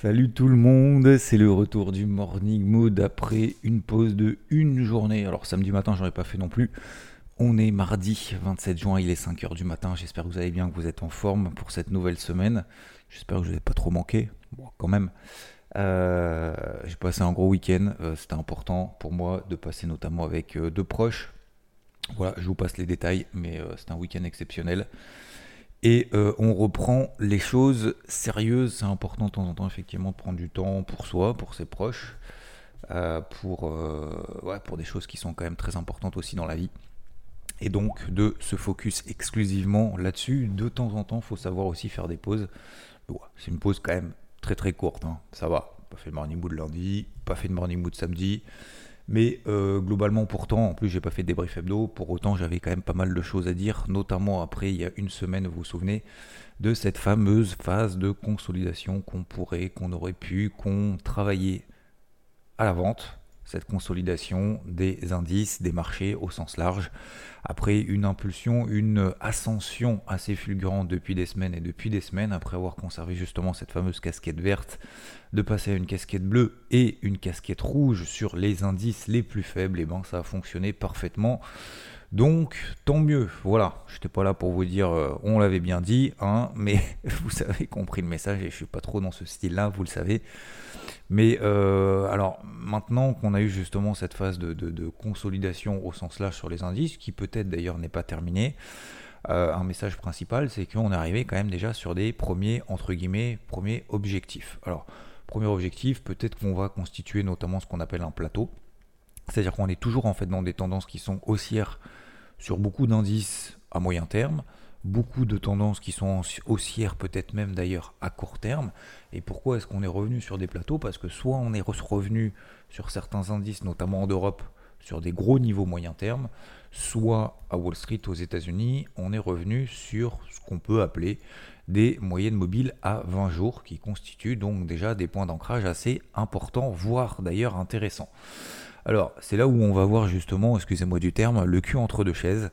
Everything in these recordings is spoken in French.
Salut tout le monde, c'est le retour du Morning Mood après une pause de une journée. Alors samedi matin, j'aurais pas fait non plus. On est mardi 27 juin, il est 5h du matin. J'espère que vous allez bien, que vous êtes en forme pour cette nouvelle semaine. J'espère que je vous ai pas trop manqué. Bon, quand même. Euh, j'ai passé un gros week-end. Euh, c'était important pour moi de passer notamment avec euh, deux proches. Voilà, je vous passe les détails, mais c'est un week-end exceptionnel. Et euh, on reprend les choses sérieuses. C'est important de temps en temps, effectivement, de prendre du temps pour soi, pour ses proches, euh, pour, euh, pour des choses qui sont quand même très importantes aussi dans la vie. Et donc de se focus exclusivement là-dessus. De temps en temps, il faut savoir aussi faire des pauses. c'est une pause quand même très très courte. Hein. Ça va. Pas fait de morning mood lundi, pas fait de morning mood samedi. Mais euh, globalement, pourtant, en plus, j'ai pas fait de débrief hebdo. Pour autant, j'avais quand même pas mal de choses à dire, notamment après, il y a une semaine, vous vous souvenez, de cette fameuse phase de consolidation qu'on pourrait, qu'on aurait pu, qu'on travaillait à la vente cette consolidation des indices, des marchés au sens large, après une impulsion, une ascension assez fulgurante depuis des semaines et depuis des semaines, après avoir conservé justement cette fameuse casquette verte, de passer à une casquette bleue et une casquette rouge sur les indices les plus faibles, et ben ça a fonctionné parfaitement. Donc, tant mieux. Voilà, je n'étais pas là pour vous dire euh, on l'avait bien dit, hein, mais vous avez compris le message et je suis pas trop dans ce style-là, vous le savez. Mais euh, alors, maintenant qu'on a eu justement cette phase de, consolidation au sens large sur les indices, qui peut-être d'ailleurs n'est pas terminée, euh, un message principal, c'est qu'on est arrivé quand même déjà sur des premiers, entre guillemets, premiers objectifs. Alors, premier objectif, peut-être qu'on va constituer notamment ce qu'on appelle un plateau. C'est-à-dire qu'on est toujours en fait dans des tendances qui sont haussières sur beaucoup d'indices à moyen terme, beaucoup de tendances qui sont haussières, peut-être même d'ailleurs à court terme. Et pourquoi est-ce qu'on est revenu sur des plateaux? Parce que soit on est revenu sur certains indices, notamment en Europe, sur des gros niveaux moyen terme, soit à Wall Street aux États-Unis, on est revenu sur ce qu'on peut appeler des moyennes mobiles à 20 jours, qui constituent donc déjà des points d'ancrage assez importants, voire d'ailleurs intéressants. Alors, c'est là où on va voir justement, excusez-moi du terme, le cul entre deux chaises.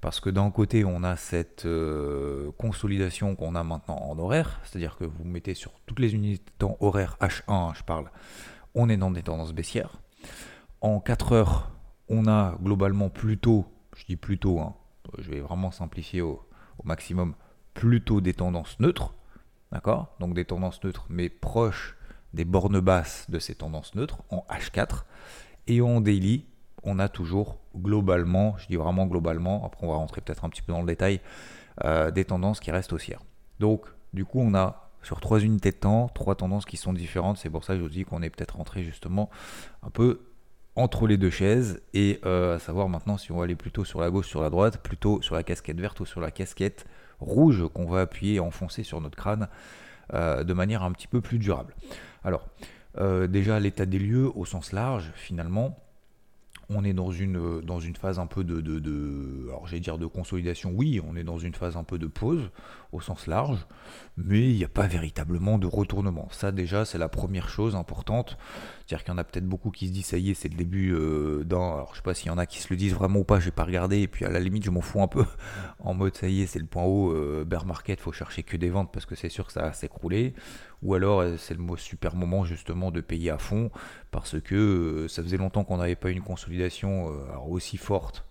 Parce que d'un côté, on a cette euh, consolidation qu'on a maintenant en horaire, c'est-à-dire que vous mettez sur toutes les unités de temps horaires H1, je parle, on est dans des tendances baissières. En 4 heures, on a globalement plutôt, je dis plutôt, hein, je vais vraiment simplifier au maximum, plutôt des tendances neutres, d'accord? Donc des tendances neutres, mais proches des bornes basses de ces tendances neutres en H4. Et en daily, on a toujours globalement, je dis vraiment globalement, après on va rentrer peut-être un petit peu dans le détail, euh, des tendances qui restent haussières. Donc du coup on a sur trois unités de temps, trois tendances qui sont différentes. C'est pour ça que je vous dis qu'on est peut-être rentré justement un peu entre les deux chaises et euh, à savoir maintenant si on va aller plutôt sur la gauche, sur la droite, plutôt sur la casquette verte ou sur la casquette rouge qu'on va appuyer et enfoncer sur notre crâne euh, de manière un petit peu plus durable. Alors, euh, déjà l'état des lieux au sens large, finalement, on est dans une, dans une phase un peu de, de, alors j'allais dire de consolidation, oui, on est dans une phase un peu de pause au sens large, mais il n'y a pas véritablement de retournement. Ça déjà, c'est la première chose importante. C'est-à-dire qu'il y en a peut-être beaucoup qui se disent, ça y est, c'est le début euh, d'un, alors je sais pas s'il y en a qui se le disent vraiment ou pas, j'ai pas regardé, et puis à la limite, je m'en fous un peu, en mode, ça y est, c'est le point haut, euh, bear market, faut chercher que des ventes parce que c'est sûr que ça va s'écrouler, ou alors euh, c'est le super moment justement de payer à fond, parce que ça faisait longtemps qu'on n'avait pas une consolidation aussi forte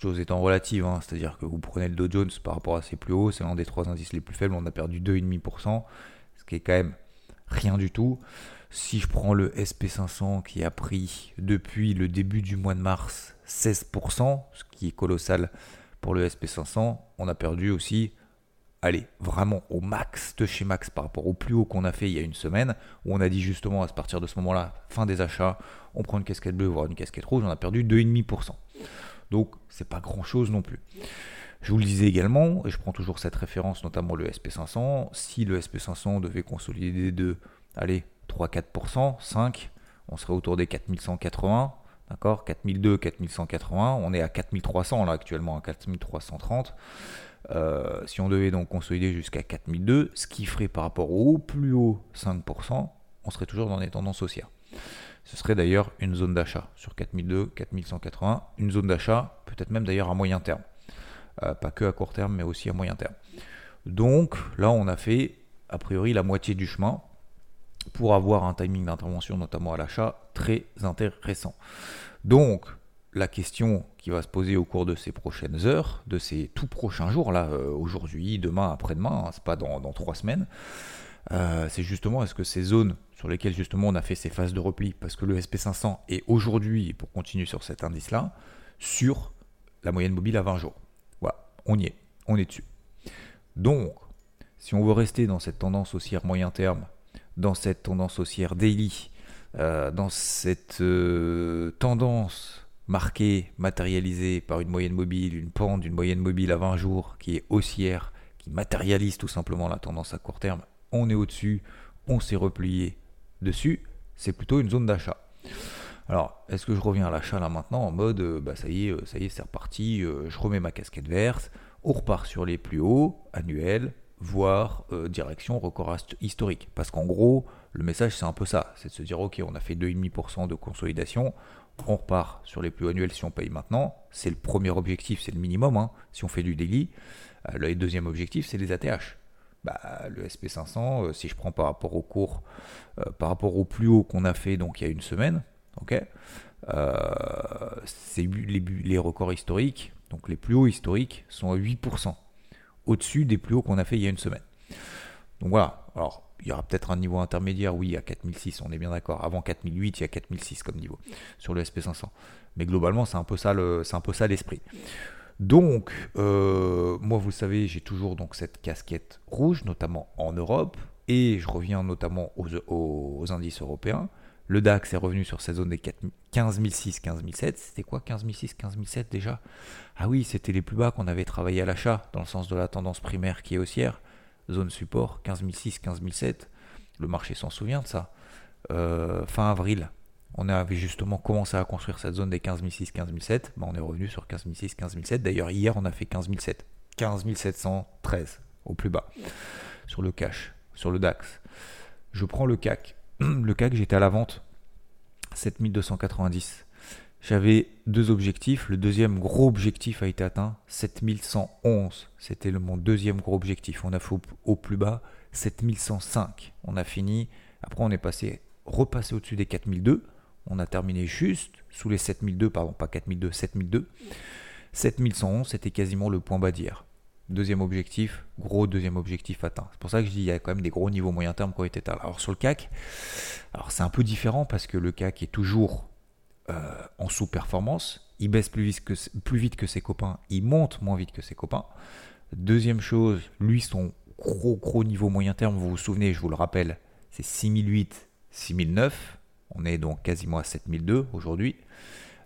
choses étant relatives, hein. c'est-à-dire que vous prenez le Dow Jones par rapport à ses plus hauts, c'est l'un des trois indices les plus faibles, on a perdu 2,5%, ce qui est quand même rien du tout. Si je prends le SP500 qui a pris depuis le début du mois de mars 16%, ce qui est colossal pour le SP500, on a perdu aussi, allez, vraiment au max de chez max par rapport au plus haut qu'on a fait il y a une semaine, où on a dit justement à partir de ce moment-là, fin des achats, on prend une casquette bleue, voire une casquette rouge, on a perdu 2,5%. Donc c'est pas grand chose non plus. Je vous le disais également, et je prends toujours cette référence, notamment le SP500, si le SP500 devait consolider de, allez, 3-4%, 5, on serait autour des 4180, d'accord? 4002, 4180, on est à 4300 là actuellement, à 4330. Euh, si on devait donc consolider jusqu'à 4002, ce qui ferait par rapport au plus haut 5%, on serait toujours dans des tendances haussières. Ce serait d'ailleurs une zone d'achat sur 4002, 4180, une zone d'achat, peut-être même d'ailleurs à moyen terme. Euh, pas que à court terme, mais aussi à moyen terme. Donc là, on a fait a priori la moitié du chemin. pour avoir un timing d'intervention, notamment à l'achat, très intéressant. Donc, la question qui va se poser au cours de ces prochaines heures, de ces tout prochains jours, là, euh, aujourd'hui, demain, après-demain, hein, c'est pas dans, trois semaines, euh, c'est justement est-ce que ces zones sur lesquelles justement on a fait ces phases de repli, parce que le SP500 est aujourd'hui, pour continuer sur cet indice-là, sur la moyenne mobile à 20 jours. Voilà, on y est, on est dessus. Donc, si on veut rester dans cette tendance haussière moyen terme, dans cette tendance haussière daily, euh, dans cette tendance marqué, matérialisé par une moyenne mobile, une pente d'une moyenne mobile à 20 jours qui est haussière, qui matérialise tout simplement la tendance à court terme, on est au-dessus, on s'est replié dessus, c'est plutôt une zone d'achat. Alors, est-ce que je reviens à l'achat là maintenant en mode, euh, bah ça y est, euh, ça y est, c'est reparti, euh, je remets ma casquette verte, on repart sur les plus hauts, annuels, voire direction record historique. Parce qu'en gros, le message c'est un peu ça, c'est de se dire ok, on a fait 2,5% de consolidation, on repart sur les plus annuels si on paye maintenant. C'est le premier objectif, c'est le minimum. Hein. si on fait du euh, le deuxième objectif, c'est les ATH. Bah, le SP500, euh, si je prends par rapport au cours, euh, par rapport au plus haut qu'on a fait donc il y a une semaine, ok, c'est les, records historiques, donc les plus hauts historiques sont à 8%, au-dessus des plus hauts qu'on a fait il y a une semaine. Donc voilà, alors il y aura peut-être un niveau intermédiaire, oui, à 4006, on est bien d'accord. Avant 4008, il y a 4006 comme niveau sur le SP500. Mais globalement, c'est un peu ça l'esprit. Donc, euh, moi, vous savez, j'ai toujours donc cette casquette rouge, notamment en Europe, et je reviens notamment aux, indices européens. Le DAX est revenu sur cette zone des 15006, 15007. C'était quoi 15006, 15007 déjà? Ah oui, c'était les plus bas qu'on avait travaillé à l'achat, dans le sens de la tendance primaire qui est haussière zone support 15006, 15007. Le marché s'en souvient de ça. Euh, fin avril, on avait justement commencé à construire cette zone des 15006, 15007. Ben, on est revenu sur 15006, 15007. D'ailleurs, hier, on a fait 15007. 15713 au plus bas sur le cash, sur le DAX. Je prends le CAC. Le CAC, j'étais à la vente 7290. J'avais deux objectifs. Le deuxième gros objectif a été atteint, 7111. C'était mon deuxième gros objectif. On a fait au, plus bas 7105. On a fini. Après, on est passé, repassé au-dessus des 4002. On a terminé juste sous les 7002, pardon, pas 4002, 7002. 7111, c'était quasiment le point bas d'hier. Deuxième objectif, gros deuxième objectif atteint. C'est pour ça que je dis qu'il y a quand même des gros niveaux moyen terme qui ont été atteints. Alors sur le CAC, alors c'est un peu différent parce que le CAC est toujours euh, en sous-performance, il baisse plus vite, que, plus vite que ses copains, il monte moins vite que ses copains. Deuxième chose, lui, son gros gros niveau moyen terme, vous vous souvenez, je vous le rappelle, c'est 6008, 6009. On est donc quasiment à 7002 aujourd'hui.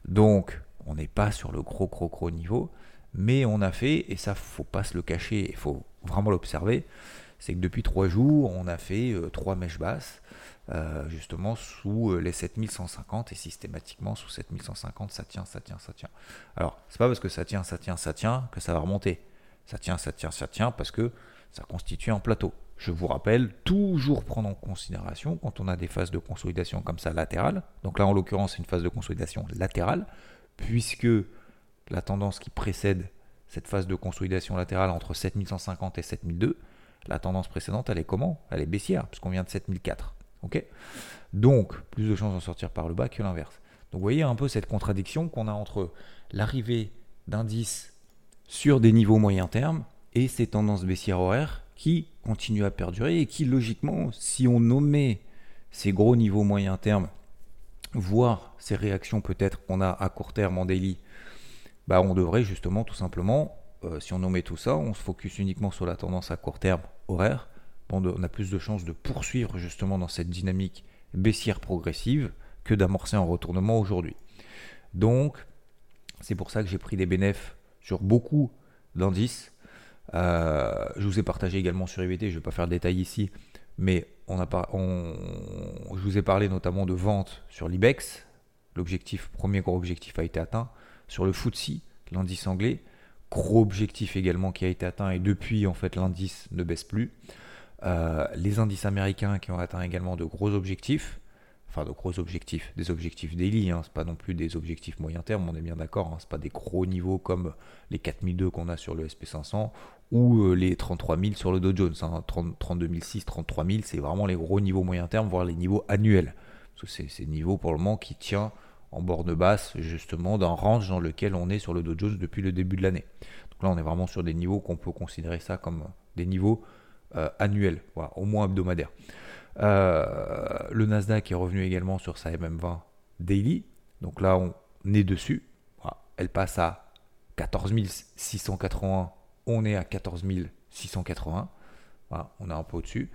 Donc, on n'est pas sur le gros gros gros niveau, mais on a fait, et ça, faut pas se le cacher, il faut vraiment l'observer, c'est que depuis trois jours, on a fait euh, trois mèches basses euh, justement sous euh, les 7150 et systématiquement sous 7150 ça tient, ça tient, ça tient. Alors c'est pas parce que ça tient, ça tient, ça tient que ça va remonter. Ça tient, ça tient, ça tient parce que ça constitue un plateau. Je vous rappelle, toujours prendre en considération quand on a des phases de consolidation comme ça latérales. Donc là en l'occurrence c'est une phase de consolidation latérale puisque la tendance qui précède cette phase de consolidation latérale entre 7150 et 7002, la tendance précédente elle est comment? Elle est baissière puisqu'on vient de 7004. Donc, plus de chances d'en sortir par le bas que l'inverse. Donc, vous voyez un peu cette contradiction qu'on a entre l'arrivée d'indices sur des niveaux moyen terme et ces tendances baissières horaires qui continuent à perdurer et qui, logiquement, si on nommait ces gros niveaux moyen terme, voire ces réactions peut-être qu'on a à court terme en daily, bah on devrait justement tout simplement, euh, si on nommait tout ça, on se focus uniquement sur la tendance à court terme horaire, on a plus de chances de poursuivre justement dans cette dynamique baissière progressive que d'amorcer un retournement aujourd'hui. Donc, c'est pour ça que j'ai pris des bénéfices sur beaucoup d'indices. Euh, je vous ai partagé également sur IVT, je ne vais pas faire de détails ici, mais je vous ai parlé notamment de vente sur l'IBEX. L'objectif, premier gros objectif a été atteint. Sur le FTSE, l'indice anglais, gros objectif également qui a été atteint et depuis en fait l'indice ne baisse plus. Euh, les indices américains qui ont atteint également de gros objectifs. Enfin de gros objectifs, des objectifs daily, hein, c'est pas non plus des objectifs moyen terme, on est bien d'accord, hein, c'est pas des gros niveaux comme les 4002 qu'on a sur le SP500 ou euh, les 33 000 sur le Dow Jones, hein, 32 006, 33 000, c'est vraiment les gros niveaux moyen terme, voire les niveaux annuels, c'est ces niveaux pour le moment qui tient en borne basse justement d'un range dans lequel on est sur le Dow Jones depuis le début de l'année. Donc là on est vraiment sur des niveaux qu'on peut considérer ça comme des niveaux euh, annuels, au moins hebdomadaires. Euh, le Nasdaq est revenu également sur sa MM20 daily. Donc là, on est dessus. Elle passe à 14 681. On est à 14 680. on est un peu au-dessus.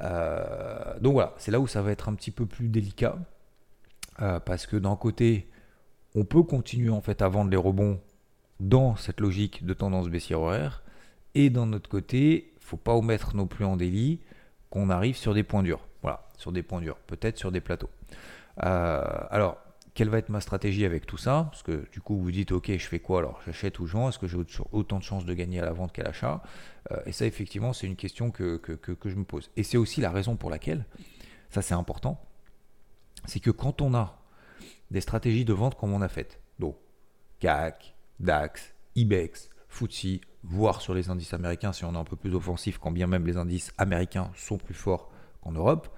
Euh, donc voilà, c'est là où ça va être un petit peu plus délicat. Euh, parce que d'un côté, on peut continuer en fait à vendre les rebonds dans cette logique de tendance baissière horaire. Et d'un autre côté, faut pas omettre non plus en délit qu'on arrive sur des points durs. Voilà, sur des points durs, peut-être sur des plateaux. Euh, alors, quelle va être ma stratégie avec tout ça? Parce que du coup, vous dites, ok, je fais quoi? Alors J'achète ou je vends? Est-ce que j'ai autant de chances de gagner à la vente qu'à l'achat? Euh, Et ça, effectivement, c'est une question que, que, je me pose. Et c'est aussi la raison pour laquelle, ça c'est important, c'est que quand on a des stratégies de vente comme on a fait, donc CAC, DAX, IBEX, FTSE, voire sur les indices américains si on est un peu plus offensif, quand bien même les indices américains sont plus forts qu'en Europe.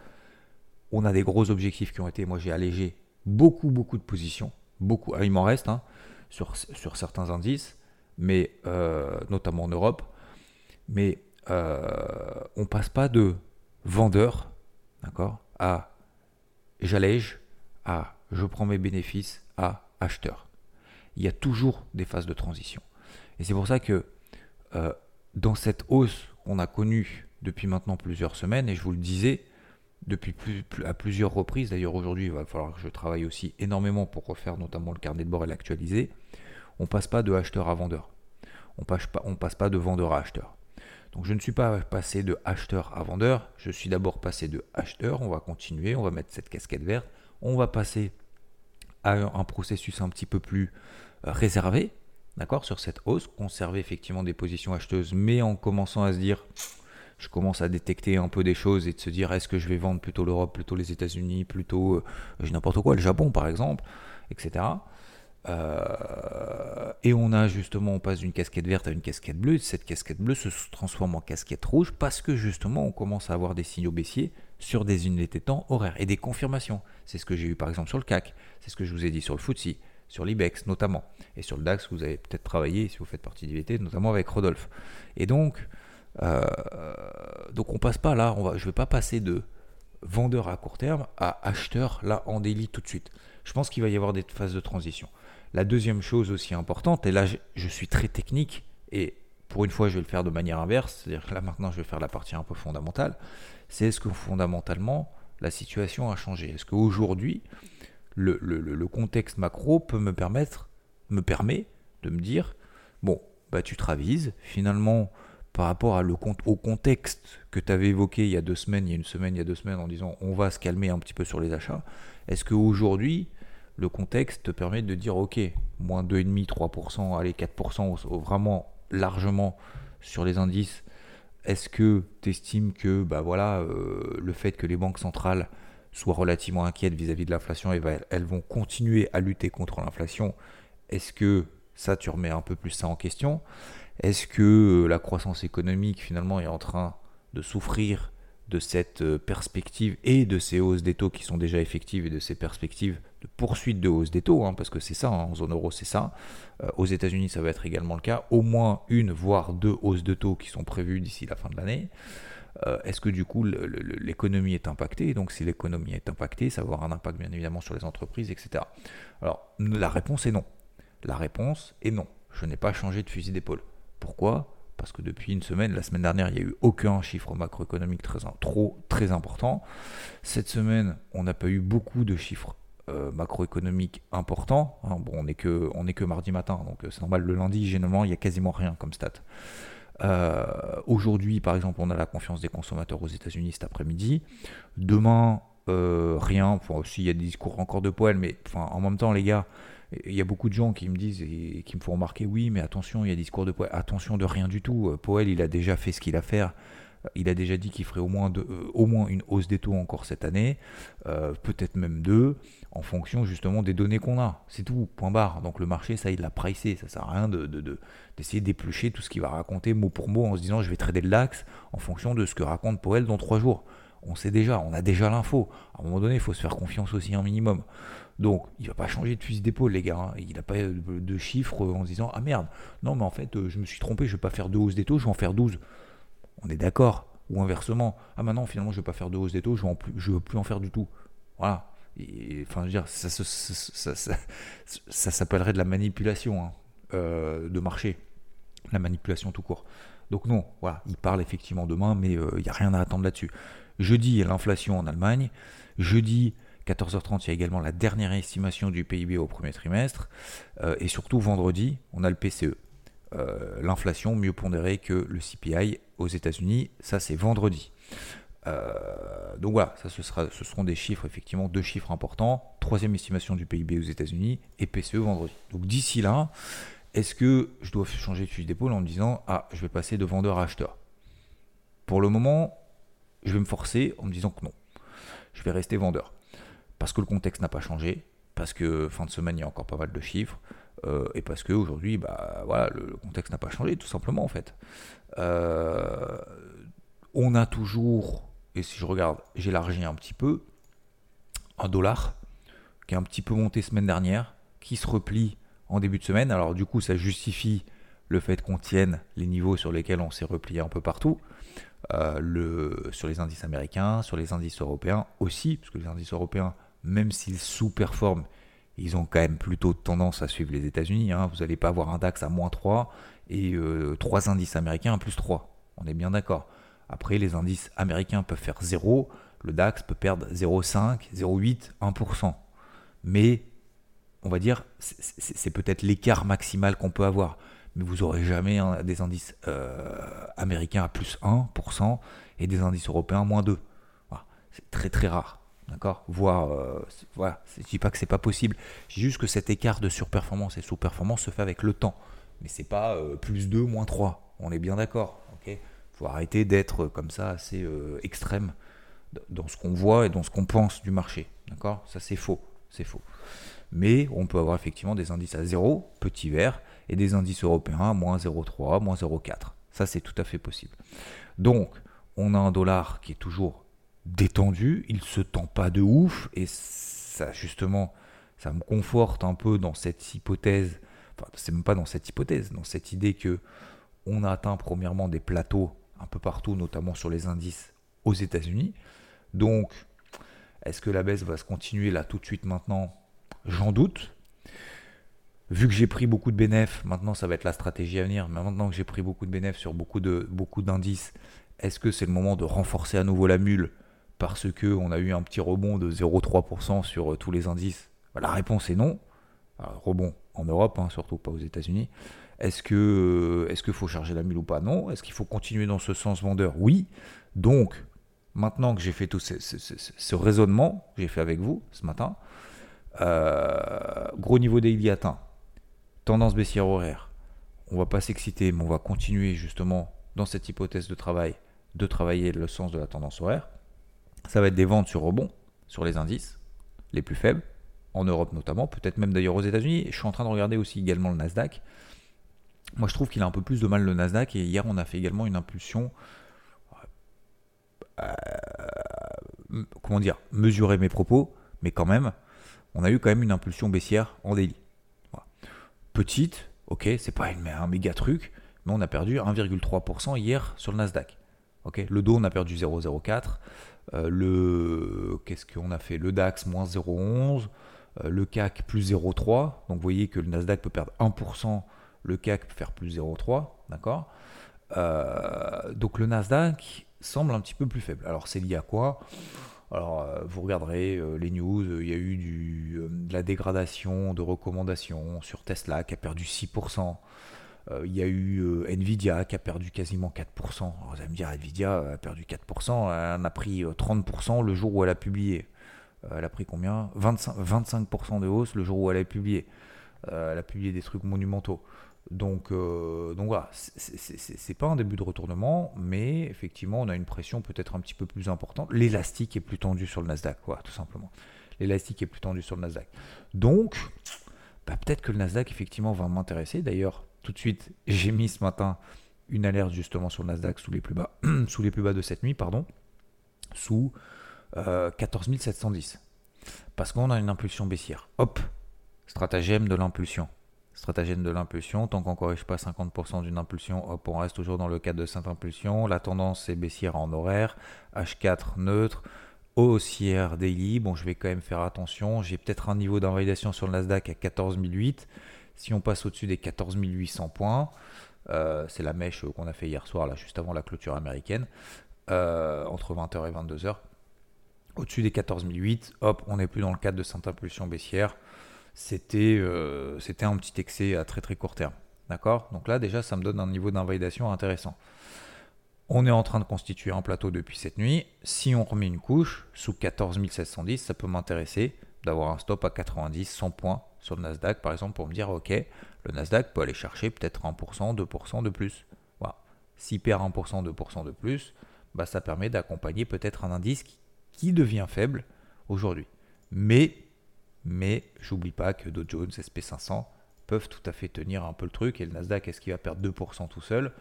On a des gros objectifs qui ont été, moi j'ai allégé beaucoup, beaucoup de positions, beaucoup, ah, il m'en reste hein, sur, sur, certains indices, mais euh, notamment en Europe, mais euh, on passe pas de vendeur, d'accord, à j'allège, à je prends mes bénéfices, à acheteur. Il y a toujours des phases de transition. Et c'est pour ça que euh, dans cette hausse qu'on a connue depuis maintenant plusieurs semaines, et je vous le disais, depuis à plusieurs reprises, d'ailleurs aujourd'hui il va falloir que je travaille aussi énormément pour refaire notamment le carnet de bord et l'actualiser, on passe pas de acheteur à vendeur. On passe passe pas de vendeur à acheteur. Donc je ne suis pas passé de acheteur à vendeur, je suis d'abord passé de acheteur, on va continuer, on va mettre cette casquette verte, on va passer à un processus un petit peu plus euh, réservé, d'accord, sur cette hausse, conserver effectivement des positions acheteuses, mais en commençant à se dire, je commence à détecter un peu des choses et de se dire, est-ce que je vais vendre plutôt l'Europe, plutôt les États-Unis, plutôt euh, n'importe quoi, le Japon par exemple, etc. Euh, et on a justement, on passe d'une casquette verte à une casquette bleue. Cette casquette bleue se transforme en casquette rouge parce que justement, on commence à avoir des signaux baissiers sur des unités de temps horaires et des confirmations. C'est ce que j'ai eu par exemple sur le CAC, c'est ce que je vous ai dit sur le FTSE, sur l'IBEX notamment, et sur le DAX, vous avez peut-être travaillé, si vous faites partie du VT, notamment avec Rodolphe. Et donc, euh, donc on passe pas là, on va, je ne vais pas passer de vendeur à court terme à acheteur là en délit tout de suite. Je pense qu'il va y avoir des phases de transition. La deuxième chose aussi importante, et là je, suis très technique, et pour une fois je vais le faire de manière inverse, c'est-à-dire que là maintenant je vais faire la partie un peu fondamentale, c'est est-ce que fondamentalement la situation a changé? Est-ce qu'aujourd'hui le, contexte macro peut me permettre, me permet de me dire, bon, bah tu te ravises, finalement, par rapport à le, au contexte que tu avais évoqué il y a deux semaines, il y a une semaine, il y a deux semaines, en disant on va se calmer un petit peu sur les achats, est-ce qu'aujourd'hui, le contexte te permet de dire ok, moins 2,5, 3%, allez 4%, vraiment largement sur les indices, est-ce que tu estimes que bah voilà, euh, le fait que les banques centrales soient relativement inquiètes vis-à-vis de l'inflation et elles vont continuer à lutter contre l'inflation. Est-ce que ça, tu remets un peu plus ça en question? Est-ce que euh, la croissance économique finalement est en train de souffrir de cette euh, perspective et de ces hausses des taux qui sont déjà effectives et de ces perspectives de poursuite de hausse des taux, hein, parce que c'est ça, hein, en zone euro c'est ça. Euh, aux États-Unis ça va être également le cas. Au moins une, voire deux hausses de taux qui sont prévues d'ici la fin de l'année. Euh, est-ce que du coup l'économie est impactée? Donc si l'économie est impactée, ça va avoir un impact bien évidemment sur les entreprises, etc. Alors la réponse est non. La réponse est non. Je n'ai pas changé de fusil d'épaule. Pourquoi? Parce que depuis une semaine, la semaine dernière, il n'y a eu aucun chiffre macroéconomique trop, très important. Cette semaine, on n'a pas eu beaucoup de chiffres euh, macroéconomiques importants. Hein, bon, on n'est que, que mardi matin, donc euh, c'est normal. Le lundi, généralement, il n'y a quasiment rien comme stat. Euh, aujourd'hui, par exemple, on a la confiance des consommateurs aux États-Unis cet après-midi. Demain, euh, rien. Enfin, aussi, il y a des discours encore de poêle, mais en même temps, les gars, il y a beaucoup de gens qui me disent et qui me font remarquer oui, mais attention, il y a des discours de poêle. Attention de rien du tout. Euh, Poel, il a déjà fait ce qu'il a à faire Il a déjà dit qu'il ferait au moins, au moins une hausse des taux encore cette année, peut-être même deux, en fonction justement des données qu'on a. C'est tout, point barre. Donc le marché, ça, il l'a pricé. Ça sert à rien d'essayer de, de, d'éplucher tout ce qu'il va raconter mot pour mot en se disant je vais trader le DAX en fonction de ce que raconte Powell dans trois jours on sait déjà, on a déjà l'info. À un moment donné, il faut se faire confiance aussi un minimum. Donc, il va pas changer de fusil d'épaule, les gars. Hein. Il n'a pas de chiffres en se disant Ah merde, non, mais en fait, euh, je me suis trompé, je ne vais pas faire deux hausses des taux, je vais en faire 12. On est d'accord. Ou inversement, ah maintenant, finalement, je ne vais pas faire deux hausses des taux, je ne veux plus en faire du tout. Voilà. enfin, je dire, ça, ça, s'appellerait de la manipulation hein, euh, de marché. La manipulation tout court. Donc, non, voilà, il parle effectivement demain, mais euh, il n'y a rien à attendre là-dessus. Jeudi, il y a l'inflation en Allemagne. Jeudi, 14h30, il y a également la dernière estimation du PIB au premier trimestre. Euh, et surtout, vendredi, on a le PCE. Euh, l'inflation mieux pondérée que le CPI aux États-Unis. Ça, c'est vendredi. Euh, donc voilà, ça ce, sera, ce seront des chiffres, effectivement, deux chiffres importants. Troisième estimation du PIB aux États-Unis et PCE vendredi. Donc d'ici là, est-ce que je dois changer de fusil d'épaule en me disant Ah, je vais passer de vendeur à acheteur Pour le moment, je vais me forcer en me disant que non. Je vais rester vendeur. Parce que le contexte n'a pas changé, parce que fin de semaine, il y a encore pas mal de chiffres, euh, et parce qu'aujourd'hui, bah, voilà, le, contexte n'a pas changé, tout simplement, en fait. Euh, on a toujours, et si je regarde, j'élargis un petit peu, un dollar qui est un petit peu monté semaine dernière, qui se replie en début de semaine. Alors du coup, ça justifie le fait qu'on tienne les niveaux sur lesquels on s'est replié un peu partout. Euh, sur les indices américains, sur les indices européens aussi, parce que les indices européens, même s'ils sous-performent, ils ont quand même plutôt tendance à suivre les États-Unis. Hein. Vous n'allez pas avoir un DAX à moins 3 et euh, trois indices américains à plus 3. On est bien d'accord. Après, les indices américains peuvent faire 0, le DAX peut perdre 0,5, 0,8, 1%. Mais on va dire, c'est peut-être l'écart maximal qu'on peut avoir mais vous n'aurez jamais des indices euh, américains à plus 1% et des indices européens à moins 2. C'est très très rare. D'accord? Voir, euh, voilà, je ne dis pas que c'est pas possible. Je dis juste que cet écart de surperformance et sous-performance se fait avec le temps. Mais c'est pas euh, plus 2, moins 3. On est bien d'accord. Il faut arrêter d'être comme ça assez extrême dans ce qu'on voit et dans ce qu'on pense du marché. D'accord? Ça c'est faux. C'est faux. Mais on peut avoir effectivement des indices à 0, petit vert, et des indices européens à moins 0,3, moins 0,4. Ça, c'est tout à fait possible. Donc, on a un dollar qui est toujours détendu, il se tend pas de ouf, et ça, justement, ça me conforte un peu dans cette hypothèse, enfin, c'est même pas dans cette hypothèse, dans cette idée que on a atteint premièrement des plateaux un peu partout, notamment sur les indices aux États-Unis. Donc, est-ce que la baisse va se continuer là tout de suite maintenant? J'en doute vu que j'ai pris beaucoup de bénéfices, maintenant ça va être la stratégie à venir, mais maintenant que j'ai pris beaucoup de bénéfices sur beaucoup de beaucoup d'indices, est-ce que c'est le moment de renforcer à nouveau la mule parce que on a eu un petit rebond de 0,3% sur euh, tous les indices bah, La réponse est non. rebond en Europe, hein, surtout pas aux États-Unis. Est-ce que euh, est-ce qu'il faut charger la mule ou pas? Non. Est-ce qu'il faut continuer dans ce sens vendeur? Oui. Donc maintenant que j'ai fait tout ce, raisonnement, j'ai fait avec vous ce matin, euh, gros niveau daily atteint tendance baissière horaire. On va pas s'exciter, mais on va continuer justement dans cette hypothèse de travail de travailler le sens de la tendance horaire. Ça va être des ventes sur rebond, sur les indices les plus faibles, en Europe notamment, peut-être même d'ailleurs aux États-Unis. Je suis en train de regarder aussi également le Nasdaq. Moi, je trouve qu'il a un peu plus de mal le Nasdaq. Et hier, on a fait également une impulsion. Euh, comment dire Mesurer mes propos, mais quand même, on a eu quand même une impulsion baissière en délit petite, ok, c'est pas un méga truc, mais on a perdu 1,3% hier sur le Nasdaq. Le dos on a perdu 0,04. Euh, le qu'est-ce qu'on a fait? Le DAX moins 0,11. Euh, le CAC plus 0,3. Donc vous voyez que le Nasdaq peut perdre 1%, le CAC peut faire plus 0,3. D'accord? Euh, Donc le Nasdaq semble un petit peu plus faible. Alors c'est lié à quoi? Alors, vous regarderez les news, il y a eu de la dégradation de recommandations sur Tesla qui a perdu 6%. Il y a eu Nvidia qui a perdu quasiment 4%. vous allez me dire, Nvidia a perdu 4%, elle en a pris 30% le jour où elle a publié. elle a pris combien? 25%, 25 de hausse le jour où elle a publié. elle a publié des trucs monumentaux. Donc, euh, donc voilà, c'est pas un début de retournement, mais effectivement, on a une pression peut-être un petit peu plus importante. L'élastique est plus tendu sur le Nasdaq, quoi, tout simplement. L'élastique est plus tendu sur le Nasdaq. Donc, bah, peut-être que le Nasdaq, effectivement, va m'intéresser. D'ailleurs, tout de suite, j'ai mis ce matin une alerte justement sur le Nasdaq sous les plus bas, sous les plus bas de cette nuit, pardon, sous 14 euh, 710. Parce qu'on a une impulsion baissière. Hop, stratagème de l'impulsion stratagème de l'impulsion. Tant qu'on ne corrige pas 50% d'une impulsion, hop, on reste toujours dans le cadre de cette impulsion. La tendance est baissière en horaire. H4 neutre. Haussière daily. Bon, je vais quand même faire attention. J'ai peut-être un niveau d'invalidation sur le Nasdaq à 14 008. Si on passe au-dessus des 14 800 points, euh, c'est la mèche qu'on a fait hier soir, là, juste avant la clôture américaine, euh, entre 20h et 22h. Au-dessus des 14 008, hop, on n'est plus dans le cadre de cette impulsion baissière c'était euh, c'était un petit excès à très très court terme. D'accord? Donc là, déjà, ça me donne un niveau d'invalidation intéressant. On est en train de constituer un plateau depuis cette nuit. Si on remet une couche sous 14 710, ça peut m'intéresser d'avoir un stop à 90, 100 points sur le Nasdaq, par exemple, pour me dire, OK, le Nasdaq peut aller chercher peut-être 1%, 2% de plus. Voilà. S'il perd 1%, 2% de plus, bah, ça permet d'accompagner peut-être un indice qui devient faible aujourd'hui. Mais mais j'oublie pas que Dow Jones, SP500 peuvent tout à fait tenir un peu le truc. Et le Nasdaq, est-ce qu'il va perdre 2% tout seul?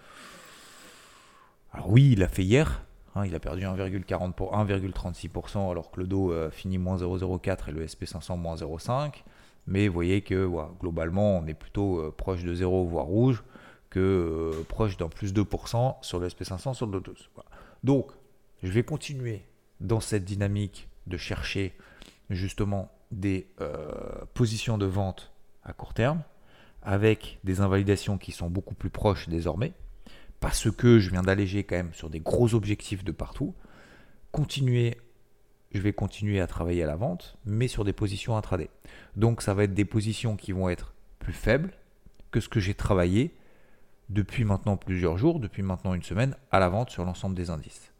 Alors oui, il l'a fait hier. Hein, il a perdu 1,40 pour 1,36% alors que le Dow euh, finit moins 0,04 et le SP500 moins 0,5. Mais vous voyez que globalement, on est plutôt euh, proche de 0 voire rouge que euh, proche d'un plus 2% sur le SP500 sur le Jones. Donc, je vais continuer dans cette dynamique de chercher justement des euh, positions de vente à court terme, avec des invalidations qui sont beaucoup plus proches désormais, parce que je viens d'alléger quand même sur des gros objectifs de partout. Continuer, je vais continuer à travailler à la vente, mais sur des positions intraday. Donc ça va être des positions qui vont être plus faibles que ce que j'ai travaillé depuis maintenant plusieurs jours, depuis maintenant une semaine, à la vente sur l'ensemble des indices.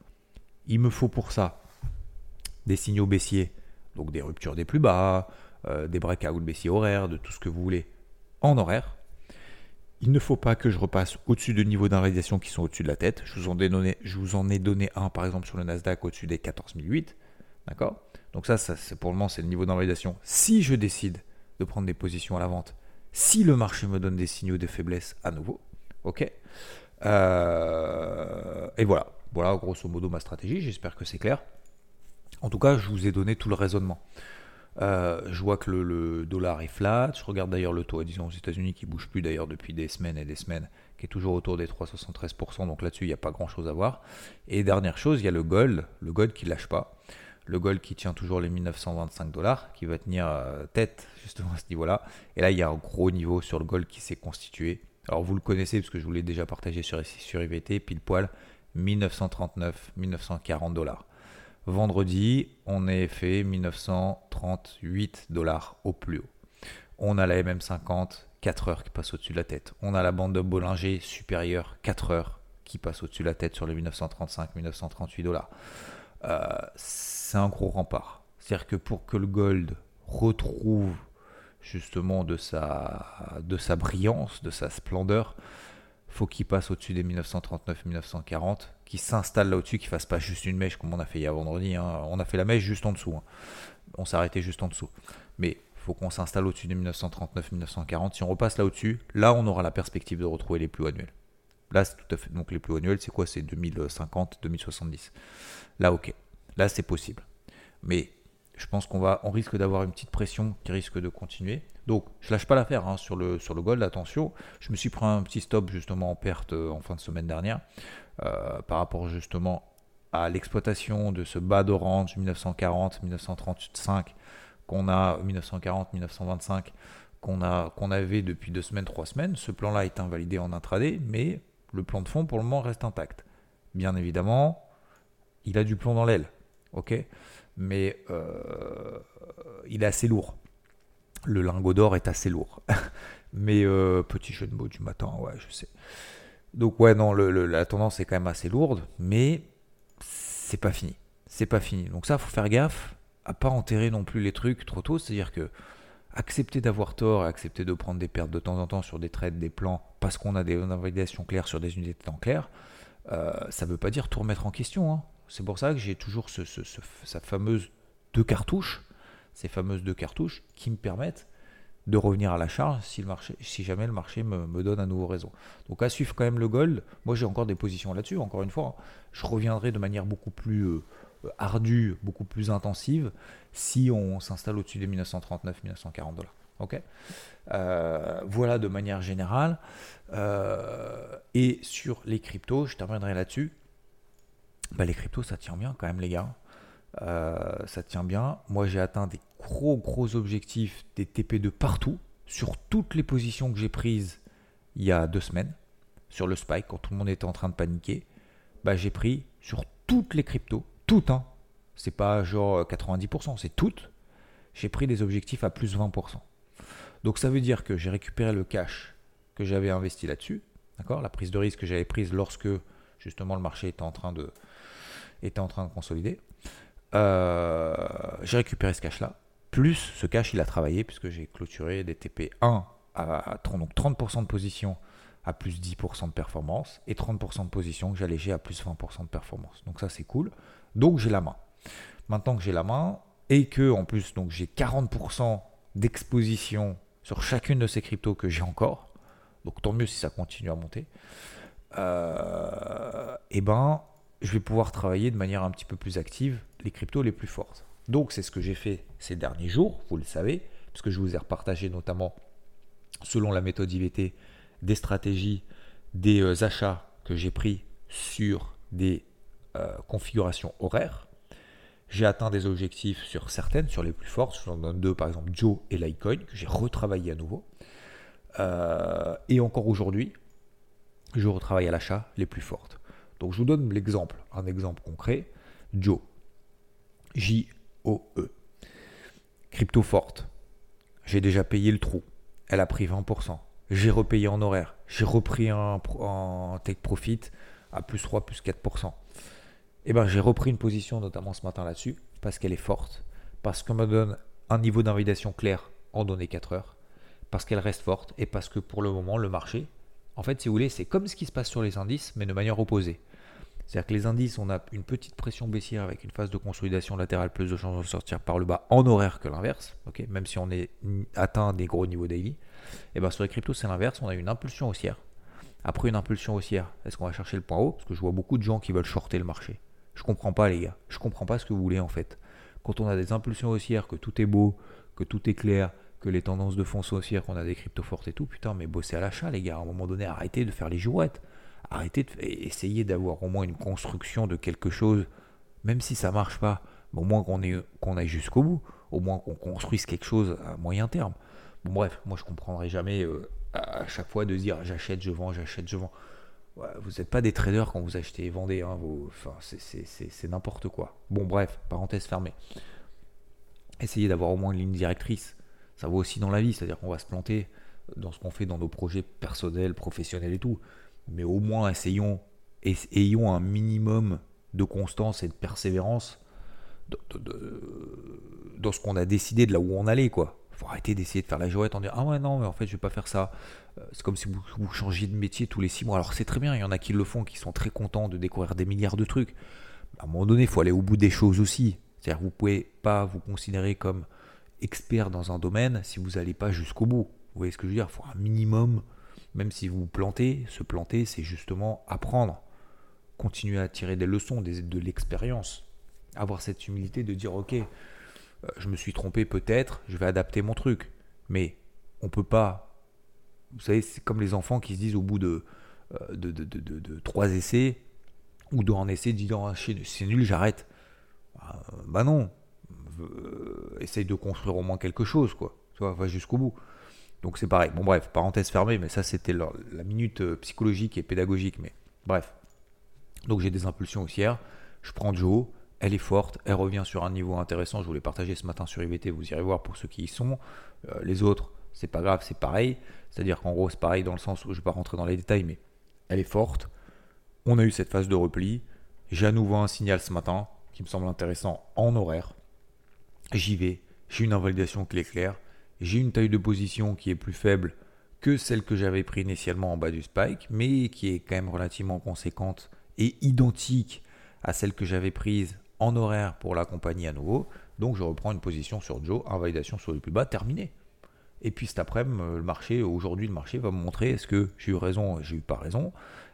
Il me faut pour ça des signaux baissiers donc des ruptures des plus bas, euh, des breakouts baissiers horaires, de tout ce que vous voulez en horaire. Il ne faut pas que je repasse au-dessus de niveaux d'invalidation qui sont au-dessus de la tête. Je vous, en ai donné, un par exemple sur le Nasdaq au-dessus des 14008. D'accord? Donc ça, c'est pour le moment, c'est le niveau d'invalidation. Si je décide de prendre des positions à la vente, si le marché me donne des signaux de faiblesse à nouveau, ok? Euh, Et voilà, voilà grosso modo ma stratégie, j'espère que c'est clair. En tout cas, je vous ai donné tout le raisonnement. Euh, je vois que le, dollar est flat. Je regarde d'ailleurs le taux, disons, aux États-Unis qui bouge plus d'ailleurs depuis des semaines et des semaines, qui est toujours autour des 3,73%. Donc là-dessus, il n'y a pas grand-chose à voir. Et dernière chose, il y a le gold, le gold qui lâche pas. Le gold qui tient toujours les 1925 dollars, qui va tenir euh, tête justement à ce niveau-là. Et là, il y a un gros niveau sur le gold qui s'est constitué. Alors vous le connaissez parce que je vous l'ai déjà partagé sur, sur IVT, pile poil 1939, 1940 dollars. Vendredi, on est fait 1938 dollars au plus haut. On a la MM50 4 heures qui passe au-dessus de la tête. On a la bande de Bollinger supérieure 4 heures qui passe au-dessus de la tête sur les 1935-1938 dollars. Euh, c'est un gros rempart. C'est-à-dire que pour que le gold retrouve justement de sa, de sa brillance, de sa splendeur, faut qu'il passe au-dessus des 1939-1940, qu'il s'installe là au-dessus, qu'il fasse pas juste une mèche comme on a fait hier vendredi. Hein. On a fait la mèche juste en dessous. Hein. On s'est arrêté juste en dessous. Mais faut qu'on s'installe au-dessus des 1939-1940. Si on repasse là au-dessus, là on aura la perspective de retrouver les plus annuels. Là c'est tout à fait. Donc les plus hauts annuels, c'est quoi? C'est 2050, 2070. Là ok. Là c'est possible. Mais je pense qu'on va, on risque d'avoir une petite pression qui risque de continuer. Donc, je lâche pas l'affaire hein, sur, le, sur le gold, attention. Je me suis pris un petit stop justement en perte euh, en fin de semaine dernière euh, par rapport justement à l'exploitation de ce bas d'orange 1940-1935 qu'on a 1940-1925 qu'on avait depuis deux semaines, trois semaines. Ce plan-là est invalidé en intraday, mais le plan de fond pour le moment reste intact. Bien évidemment, il a du plomb dans l'aile, ok? Mais euh, il est assez lourd. Le lingot d'or est assez lourd. mais euh, petit jeu de mots du matin, ouais, je sais. Donc ouais, non, la tendance est quand même assez lourde, mais c'est pas fini. C'est pas fini. Donc ça, faut faire gaffe à pas enterrer non plus les trucs trop tôt. C'est-à-dire que accepter d'avoir tort et accepter de prendre des pertes de temps en temps sur des trades, des plans, parce qu'on a des invalidations claires sur des unités de temps claires, euh, ça ne veut pas dire tout remettre en question. Hein. C'est pour ça que j'ai toujours ce, fameuse deux cartouches, ces fameuses deux cartouches qui me permettent de revenir à la charge si jamais le marché me, donne un nouveau raison. Donc à suivre quand même le gold, moi j'ai encore des positions là-dessus, encore une fois, hein. je reviendrai de manière beaucoup plus euh, ardue, beaucoup plus intensive si on s'installe au-dessus des 1939-1940 dollars. Euh, voilà de manière générale. Euh, et sur les cryptos, je terminerai là-dessus. Bah, les cryptos, ça tient bien quand même, les gars. Euh, ça tient bien. Moi, j'ai atteint des gros, gros objectifs, des TP de partout, sur toutes les positions que j'ai prises il y a deux semaines, sur le spike, quand tout le monde était en train de paniquer. Bah, j'ai pris sur toutes les cryptos, toutes, hein. C'est pas genre 90%, c'est toutes. J'ai pris des objectifs à plus 20%. Donc ça veut dire que j'ai récupéré le cash que j'avais investi là-dessus, d'accord? La prise de risque que j'avais prise lorsque justement le marché était en train de, était en train de consolider. Euh, j'ai récupéré ce cash-là. Plus ce cash, il a travaillé puisque j'ai clôturé des TP1 à 30, donc 30% de position à plus 10% de performance et 30% de position que j'allégeais à plus 20% de performance. Donc ça c'est cool. Donc j'ai la main. Maintenant que j'ai la main et que en plus donc j'ai 40% d'exposition sur chacune de ces cryptos que j'ai encore, donc tant mieux si ça continue à monter, euh, et eh ben je vais pouvoir travailler de manière un petit peu plus active les cryptos les plus fortes. Donc c'est ce que j'ai fait ces derniers jours, vous le savez, parce que je vous ai repartagé notamment selon la méthode IVT des stratégies, des euh, achats que j'ai pris sur des euh, configurations horaires. J'ai atteint des objectifs sur certaines, sur les plus fortes. J'en donne deux, par exemple Joe et Litecoin, que j'ai retravaillé à nouveau. Euh, et encore aujourd'hui, je retravaille à l'achat les plus fortes. Donc je vous donne l'exemple, un exemple concret. Joe, J-O-E. Crypto forte. J'ai déjà payé le trou. Elle a pris 20%. J'ai repayé en horaire. J'ai repris un, un take profit à plus 3, plus 4%. Eh ben, j'ai repris une position notamment ce matin là-dessus parce qu'elle est forte, parce qu'on me donne un niveau d'invalidation clair en données 4 heures, parce qu'elle reste forte et parce que pour le moment, le marché, en fait, si vous voulez, c'est comme ce qui se passe sur les indices, mais de manière opposée. C'est-à-dire que les indices, on a une petite pression baissière avec une phase de consolidation latérale, plus de chances de sortir par le bas en horaire que l'inverse, même si on est atteint des gros niveaux daily. Et eh bien sur les cryptos, c'est l'inverse, on a une impulsion haussière. Après une impulsion haussière, est-ce qu'on va chercher le point haut? Parce que je vois beaucoup de gens qui veulent shorter le marché. Je comprends pas, les gars. Je comprends pas ce que vous voulez en fait. Quand on a des impulsions haussières, que tout est beau, que tout est clair, que les tendances de fond sont haussières, qu'on a des cryptos fortes et tout, putain, mais bossez à l'achat, les gars. À un moment donné, arrêtez de faire les jouettes. Arrêtez de essayer d'avoir au moins une construction de quelque chose, même si ça marche pas, au moins qu'on qu'on aille jusqu'au bout, au moins qu'on construise quelque chose à moyen terme. Bref, moi je comprendrai jamais euh, à chaque fois de dire j'achète, je vends, j'achète, je vends vous n'êtes pas des traders quand vous achetez et vendez. Hein, enfin, c'est n'importe quoi. Bon, bref, parenthèse fermée. Essayez d'avoir au moins une ligne directrice. Ça vaut aussi dans la vie, c'est-à-dire qu'on va se planter dans ce qu'on fait dans nos projets personnels, professionnels et tout. Mais au moins, essayons, ayons un minimum de constance et de persévérance dans ce qu'on a décidé de là où on allait, quoi faut arrêter d'essayer de faire la jouette en disant ah ouais non mais en fait je vais pas faire ça. Euh, c'est comme si vous, vous changiez de métier tous les six mois. Alors c'est très bien, il y en a qui le font, qui sont très contents de découvrir des milliards de trucs. À un moment donné, il faut aller au bout des choses aussi. C'est-à-dire vous pouvez pas vous considérer comme expert dans un domaine si vous n'allez pas jusqu'au bout. Vous voyez ce que je veux dire? Il faut un minimum, même si vous vous plantez, se planter, c'est justement apprendre, continuer à tirer des leçons, des, de l'expérience, avoir cette humilité de dire ok, je me suis trompé peut-être, je vais adapter mon truc. Mais on peut pas. Vous savez, c'est comme les enfants qui se disent au bout de, euh, de, de, trois essais ou d'un essai, disant ah, c'est nul, j'arrête. Bah, bah non. Euh, essaye de construire au moins quelque chose, quoi. Tu vois, va jusqu'au bout. Donc c'est pareil. Bon, bref, parenthèse fermée, mais ça c'était la, la, minute psychologique et pédagogique. Mais bref. Donc j'ai des impulsions haussières. Je prends Joe elle est forte, elle revient sur un niveau intéressant. Je voulais partager ce matin sur IVT, vous irez voir pour ceux qui y sont. Euh, les autres, c'est pas grave, c'est pareil. C'est-à-dire qu'en gros, c'est pareil dans le sens où je vais pas rentrer dans les détails, mais elle est forte. On a eu cette phase de repli. J'ai à nouveau un signal ce matin qui me semble intéressant en horaire. J'y vais, j'ai une invalidation clé claire j'ai une taille de position qui est plus faible que celle que j'avais prise initialement en bas du spike, mais qui est quand même relativement conséquente et identique à celle que j'avais prise en horaire pour l'accompagner à nouveau. Donc je reprends une position sur Joe, invalidation sur le plus bas, terminé. Et puis cet après-midi, le marché, aujourd'hui le marché va me montrer est-ce que j'ai eu raison, j'ai eu pas raison,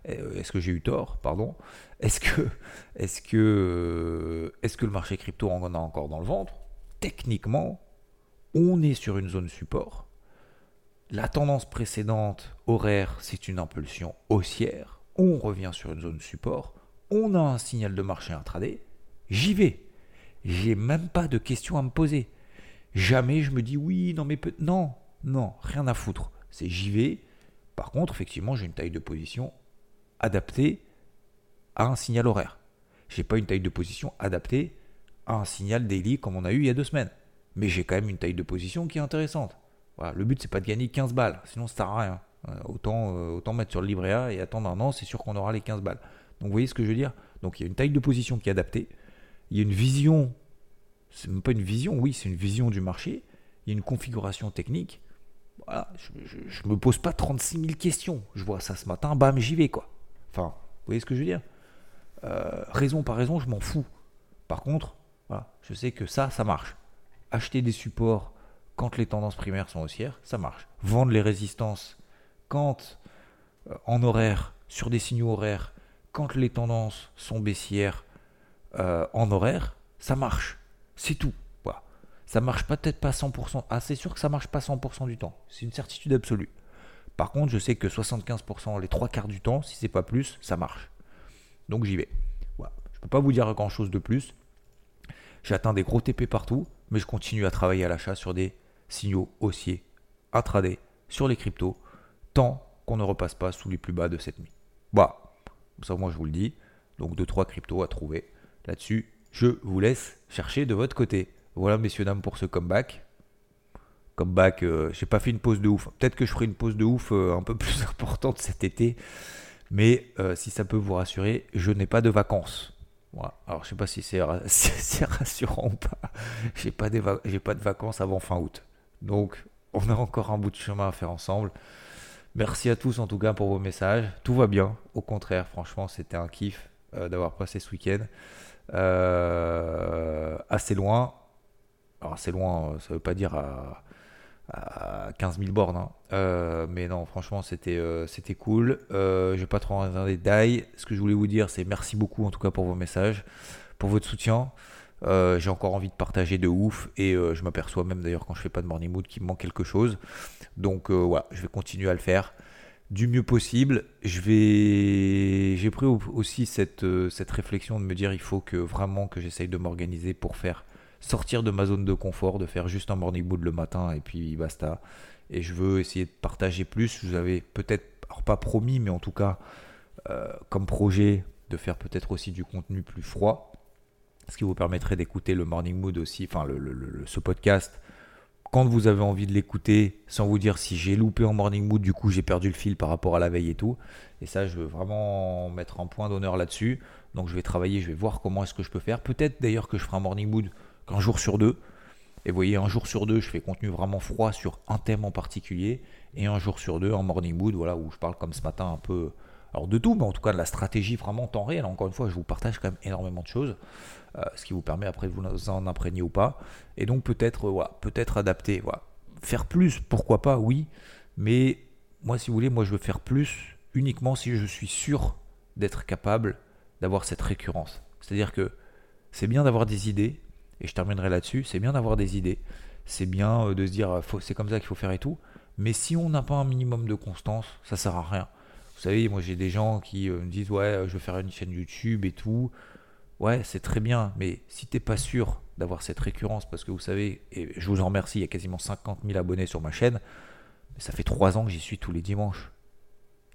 euh, est-ce que j'ai eu tort, pardon, est-ce que, est-ce que, est-ce que le marché crypto en a encore dans le ventre? Techniquement, on est sur une zone support. La tendance précédente horaire, c'est une impulsion haussière. On revient sur une zone support. On a un signal de marché intraday. J'y vais. J'ai même pas de questions à me poser. Jamais je me dis oui, non mais peut... non, non, rien à foutre. C'est j'y vais. Par contre, effectivement, j'ai une taille de position adaptée à un signal horaire. J'ai pas une taille de position adaptée à un signal daily comme on a eu il y a deux semaines mais j'ai quand même une taille de position qui est intéressante. Voilà, le but, c'est pas de gagner 15 balles, sinon ça sert à rien. Euh, autant, euh, autant mettre sur le livret A et attendre un an, c'est sûr qu'on aura les 15 balles. Donc vous voyez ce que je veux dire? Donc il y a une taille de position qui est adaptée, il y a une vision, c'est même pas une vision, oui, c'est une vision du marché, il y a une configuration technique. Je, ne me pose pas 36 000 questions. Je vois ça ce matin, bam, j'y vais quoi. Enfin, vous voyez ce que je veux dire? Euh, Raison par raison, je m'en fous. Par contre, je sais que ça, ça marche acheter des supports quand les tendances primaires sont haussières, ça marche. Vendre les résistances quand euh, en horaire, sur des signaux horaires, quand les tendances sont baissières euh, en horaire, ça marche. C'est tout. Voilà. Ça marche peut-être pas 100%. Ah, c'est sûr que ça marche pas 100% du temps. C'est une certitude absolue. Par contre, je sais que 75%, les trois quarts du temps, si c'est pas plus, ça marche. Donc j'y vais. Voilà. Je peux pas vous dire grand chose de plus. J'atteins des gros TP partout mais je continue à travailler à l'achat sur des signaux haussiers intraday sur les cryptos tant qu'on ne repasse pas sous les plus bas de cette nuit. Bah, ça moi je vous le dis. Donc 2-3 cryptos à trouver. Là-dessus, je vous laisse chercher de votre côté. Voilà messieurs dames pour ce comeback. Comeback, euh, j'ai pas fait une pause de ouf. Peut-être que je ferai une pause de ouf euh, un peu plus importante cet été. Mais euh, si ça peut vous rassurer, je n'ai pas de vacances. Alors, je sais pas si c'est rassurant ou pas. J'ai pas, pas de vacances avant fin août. Donc, on a encore un bout de chemin à faire ensemble. Merci à tous en tout cas pour vos messages. Tout va bien. Au contraire, franchement, c'était un kiff euh, d'avoir passé ce week-end. Euh, assez loin. Alors, assez loin, ça veut pas dire à à 15 000 bornes. Hein. Euh, mais non, franchement, c'était euh, c'était cool. Euh, je vais pas trop rentrer dans. Ce que je voulais vous dire, c'est merci beaucoup en tout cas pour vos messages, pour votre soutien. Euh, j'ai encore envie de partager de ouf et je m'aperçois même d'ailleurs quand je fais pas de morning mood qu'il me manque quelque chose. Donc voilà, je vais continuer à le faire du mieux possible. Je vais, j'ai pris aussi cette, cette réflexion de me dire il faut que vraiment que j'essaye de m'organiser pour faire sortir de ma zone de confort, de faire juste un morning mood le matin et puis basta. Et je veux essayer de partager plus. Vous avais peut-être, alors pas promis, mais en tout cas, euh, comme projet, de faire peut-être aussi du contenu plus froid. Ce qui vous permettrait d'écouter le morning mood aussi, enfin le, ce podcast, vous avez envie de l'écouter, sans vous dire si j'ai loupé en morning mood, du coup j'ai perdu le fil par rapport à la veille et tout. Et ça, je veux vraiment mettre un point d'honneur là-dessus. Donc je vais travailler, je vais voir comment est-ce que je peux faire. Peut-être d'ailleurs que je ferai un morning mood qu'un jour sur deux. Et vous voyez, un jour sur deux, je fais contenu vraiment froid sur un thème en particulier. Et un jour sur deux, en morning mood, voilà, où je parle comme ce matin un peu, alors de tout, mais en tout cas de la stratégie vraiment en temps réel. Encore une fois, je vous partage quand même énormément de choses, euh, ce qui vous permet après de vous en imprégner ou pas. Et donc peut-être, voilà, peut-être adapter, voilà. Faire plus, pourquoi pas, oui. Mais moi, si vous voulez, moi je veux faire plus uniquement si je suis sûr d'être capable d'avoir cette récurrence. C'est-à-dire que c'est bien d'avoir des idées, et je terminerai là-dessus, c'est bien d'avoir des idées, c'est bien euh, de se dire euh, c'est comme ça qu'il faut faire et tout, mais si on n'a pas un minimum de constance, ça sert à rien. Vous savez, moi j'ai des gens qui euh, me disent ouais, je veux faire une chaîne YouTube et tout. Ouais, c'est très bien, mais si t'es pas sûr d'avoir cette récurrence, parce que vous savez, et je vous en remercie, il y a quasiment 50 000 abonnés sur ma chaîne, ça fait 3 ans que j'y suis tous les dimanches.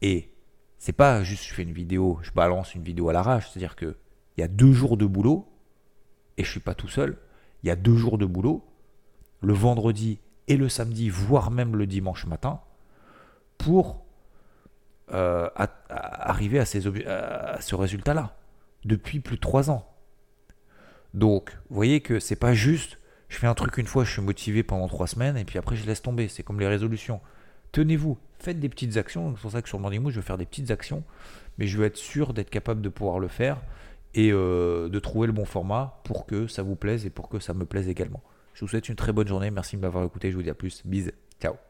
Et c'est pas juste je fais une vidéo, je balance une vidéo à l'arrache, c'est-à-dire que il y a deux jours de boulot, et je suis pas tout seul. Il y a deux jours de boulot, le vendredi et le samedi, voire même le dimanche matin, pour euh, arriver à, ces à ce résultat-là, depuis plus de trois ans. Donc, vous voyez que c'est pas juste Je fais un truc une fois, je suis motivé pendant trois semaines, et puis après je laisse tomber. C'est comme les résolutions. Tenez-vous, faites des petites actions. C'est pour ça que sur Morning Mood, je vais faire des petites actions, mais je veux être sûr d'être capable de pouvoir le faire et euh, de trouver le bon format pour que ça vous plaise et pour que ça me plaise également. Je vous souhaite une très bonne journée. Merci de m'avoir écouté. Je vous dis à plus. Bisous. Ciao.